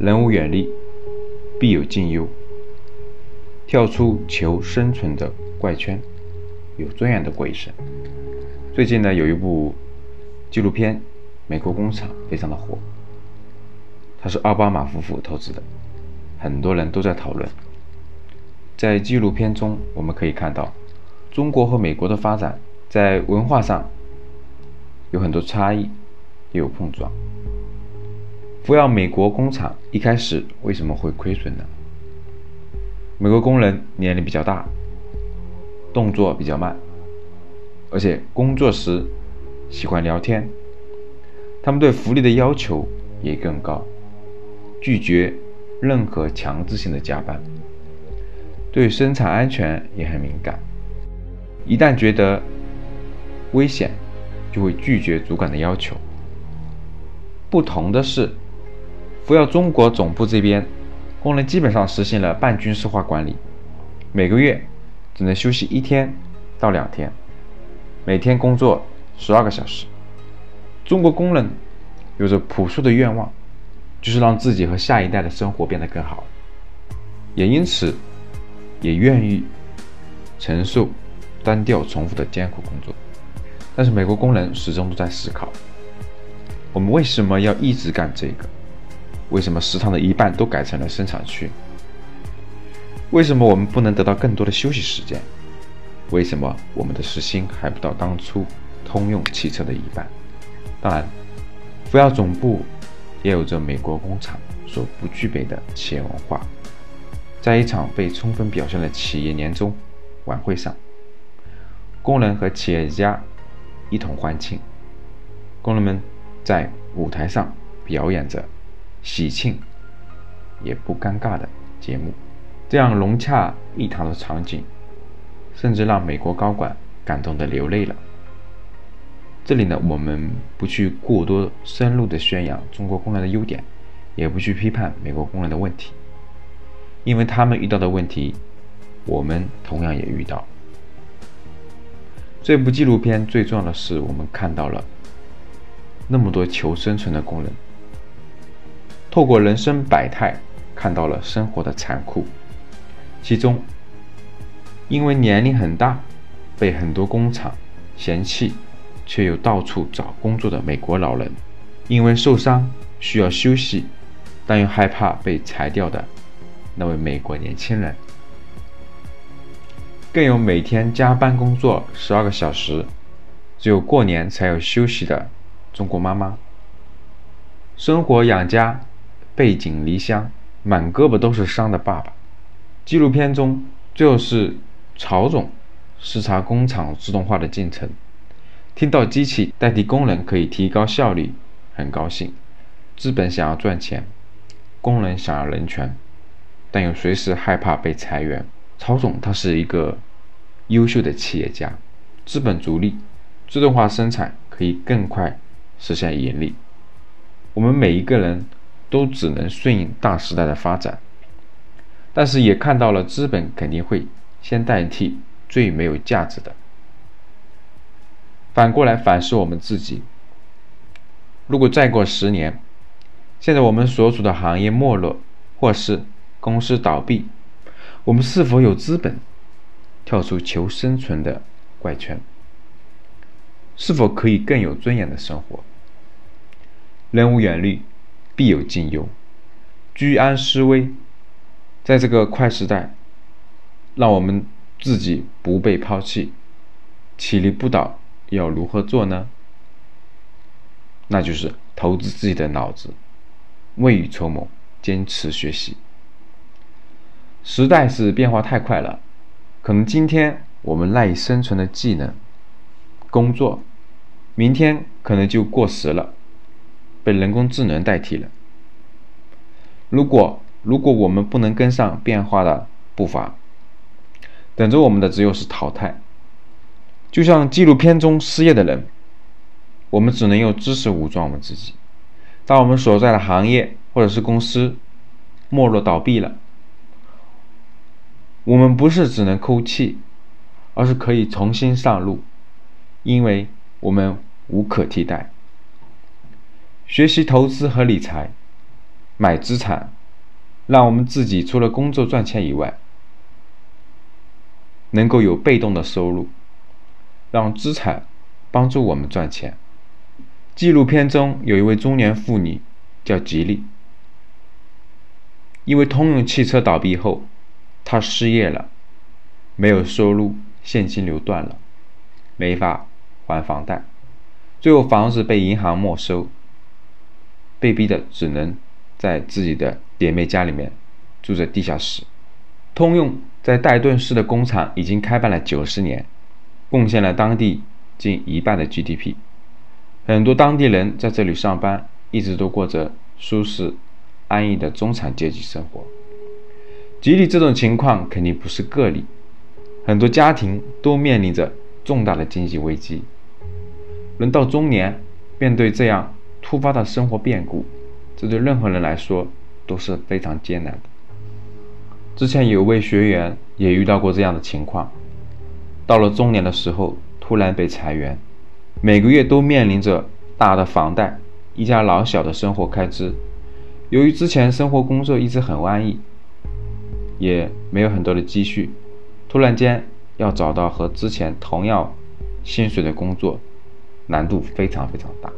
人无远虑，必有近忧。跳出求生存的怪圈，有尊严的过一生。最近呢，有一部纪录片《美国工厂》非常的火，它是奥巴马夫妇投资的，很多人都在讨论。在纪录片中，我们可以看到中国和美国的发展在文化上有很多差异，也有碰撞。福耀美国工厂一开始为什么会亏损呢？美国工人年龄比较大，动作比较慢，而且工作时喜欢聊天。他们对福利的要求也更高，拒绝任何强制性的加班，对生产安全也很敏感。一旦觉得危险，就会拒绝主管的要求。不同的是。福耀中国总部这边，工人基本上实行了半军事化管理，每个月只能休息一天到两天，每天工作十二个小时。中国工人有着朴素的愿望，就是让自己和下一代的生活变得更好，也因此也愿意承受单调重复的艰苦工作。但是美国工人始终都在思考：我们为什么要一直干这个？为什么食堂的一半都改成了生产区？为什么我们不能得到更多的休息时间？为什么我们的时薪还不到当初通用汽车的一半？当然，福耀总部也有着美国工厂所不具备的企业文化。在一场被充分表现的企业年终晚会上，工人和企业家一同欢庆，工人们在舞台上表演着。喜庆也不尴尬的节目，这样融洽一堂的场景，甚至让美国高管感动的流泪了。这里呢，我们不去过多深入的宣扬中国工人的优点，也不去批判美国工人的问题，因为他们遇到的问题，我们同样也遇到。这部纪录片最重要的是，我们看到了那么多求生存的工人。透过人生百态，看到了生活的残酷。其中，因为年龄很大，被很多工厂嫌弃，却又到处找工作的美国老人；因为受伤需要休息，但又害怕被裁掉的那位美国年轻人；更有每天加班工作十二个小时，只有过年才有休息的中国妈妈。生活养家。背井离乡，满胳膊都是伤的爸爸。纪录片中，最后是曹总视察工厂自动化的进程，听到机器代替工人可以提高效率，很高兴。资本想要赚钱，工人想要人权，但又随时害怕被裁员。曹总他是一个优秀的企业家，资本逐利，自动化生产可以更快实现盈利。我们每一个人。都只能顺应大时代的发展，但是也看到了资本肯定会先代替最没有价值的。反过来反思我们自己，如果再过十年，现在我们所处的行业没落，或是公司倒闭，我们是否有资本跳出求生存的怪圈？是否可以更有尊严的生活？人无远虑。必有近忧，居安思危，在这个快时代，让我们自己不被抛弃，起立不倒，要如何做呢？那就是投资自己的脑子，未雨绸缪，坚持学习。时代是变化太快了，可能今天我们赖以生存的技能、工作，明天可能就过时了。被人工智能代替了。如果如果我们不能跟上变化的步伐，等着我们的只有是淘汰。就像纪录片中失业的人，我们只能用知识武装我们自己。当我们所在的行业或者是公司没落倒闭了，我们不是只能哭泣，而是可以重新上路，因为我们无可替代。学习投资和理财，买资产，让我们自己除了工作赚钱以外，能够有被动的收入，让资产帮助我们赚钱。纪录片中有一位中年妇女叫吉利，因为通用汽车倒闭后，她失业了，没有收入，现金流断了，没法还房贷，最后房子被银行没收，被逼的只能在自己的姐妹家里面住在地下室。通用在戴顿市的工厂已经开办了九十年，贡献了当地近一半的 GDP。很多当地人在这里上班，一直都过着舒适、安逸的中产阶级生活。吉利这种情况肯定不是个例，很多家庭都面临着重大的经济危机。人到中年，面对这样突发的生活变故，这对任何人来说都是非常艰难的。之前有位学员也遇到过这样的情况，到了中年的时候，突然被裁员。每个月都面临着大的房贷，一家老小的生活开支。由于之前生活工作一直很安逸，也没有很多的积蓄，突然间要找到和之前同样薪水的工作，难度非常非常大。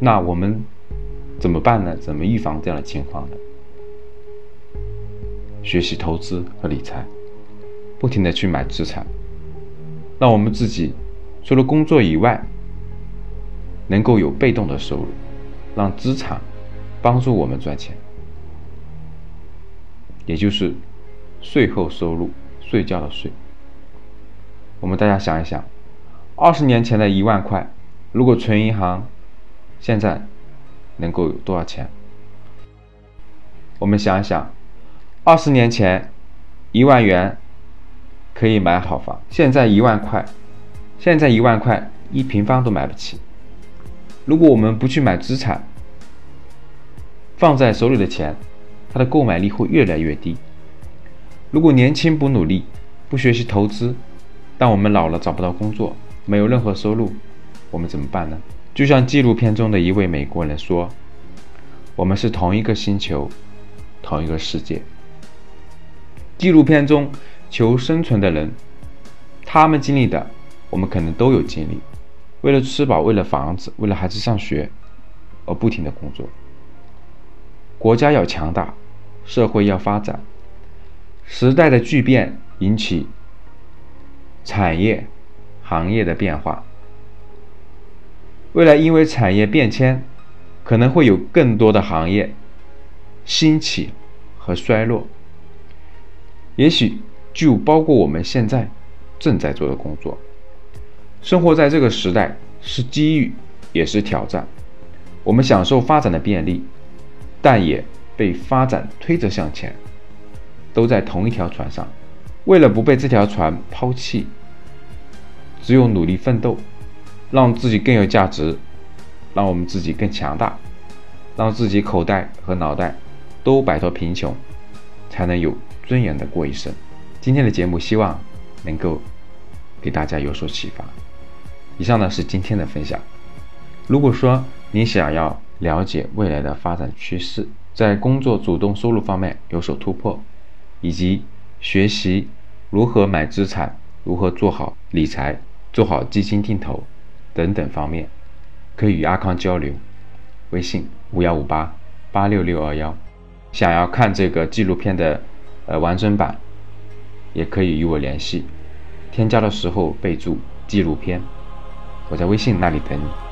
那我们怎么办呢？怎么预防这样的情况呢？学习投资和理财，不停的去买资产，让我们自己。除了工作以外，能够有被动的收入，让资产帮助我们赚钱，也就是税后收入，睡觉的税。我们大家想一想，二十年前的一万块，如果存银行，现在能够有多少钱？我们想想，二十年前一万元可以买好房，现在一万块。现在一万块一平方都买不起。如果我们不去买资产，放在手里的钱，它的购买力会越来越低。如果年轻不努力，不学习投资，当我们老了找不到工作，没有任何收入，我们怎么办呢？就像纪录片中的一位美国人说：“我们是同一个星球，同一个世界。”纪录片中求生存的人，他们经历的。我们可能都有经历，为了吃饱，为了房子，为了孩子上学，而不停的工作。国家要强大，社会要发展，时代的巨变引起产业、行业的变化。未来因为产业变迁，可能会有更多的行业兴起和衰落，也许就包括我们现在正在做的工作。生活在这个时代是机遇，也是挑战。我们享受发展的便利，但也被发展推着向前。都在同一条船上，为了不被这条船抛弃，只有努力奋斗，让自己更有价值，让我们自己更强大，让自己口袋和脑袋都摆脱贫穷，才能有尊严的过一生。今天的节目希望能够给大家有所启发。以上呢是今天的分享。如果说你想要了解未来的发展趋势，在工作主动收入方面有所突破，以及学习如何买资产、如何做好理财、做好基金定投等等方面，可以与阿康交流。微信五幺五八八六六二幺。想要看这个纪录片的呃完整版，也可以与我联系。添加的时候备注纪录片。我在微信那里等你。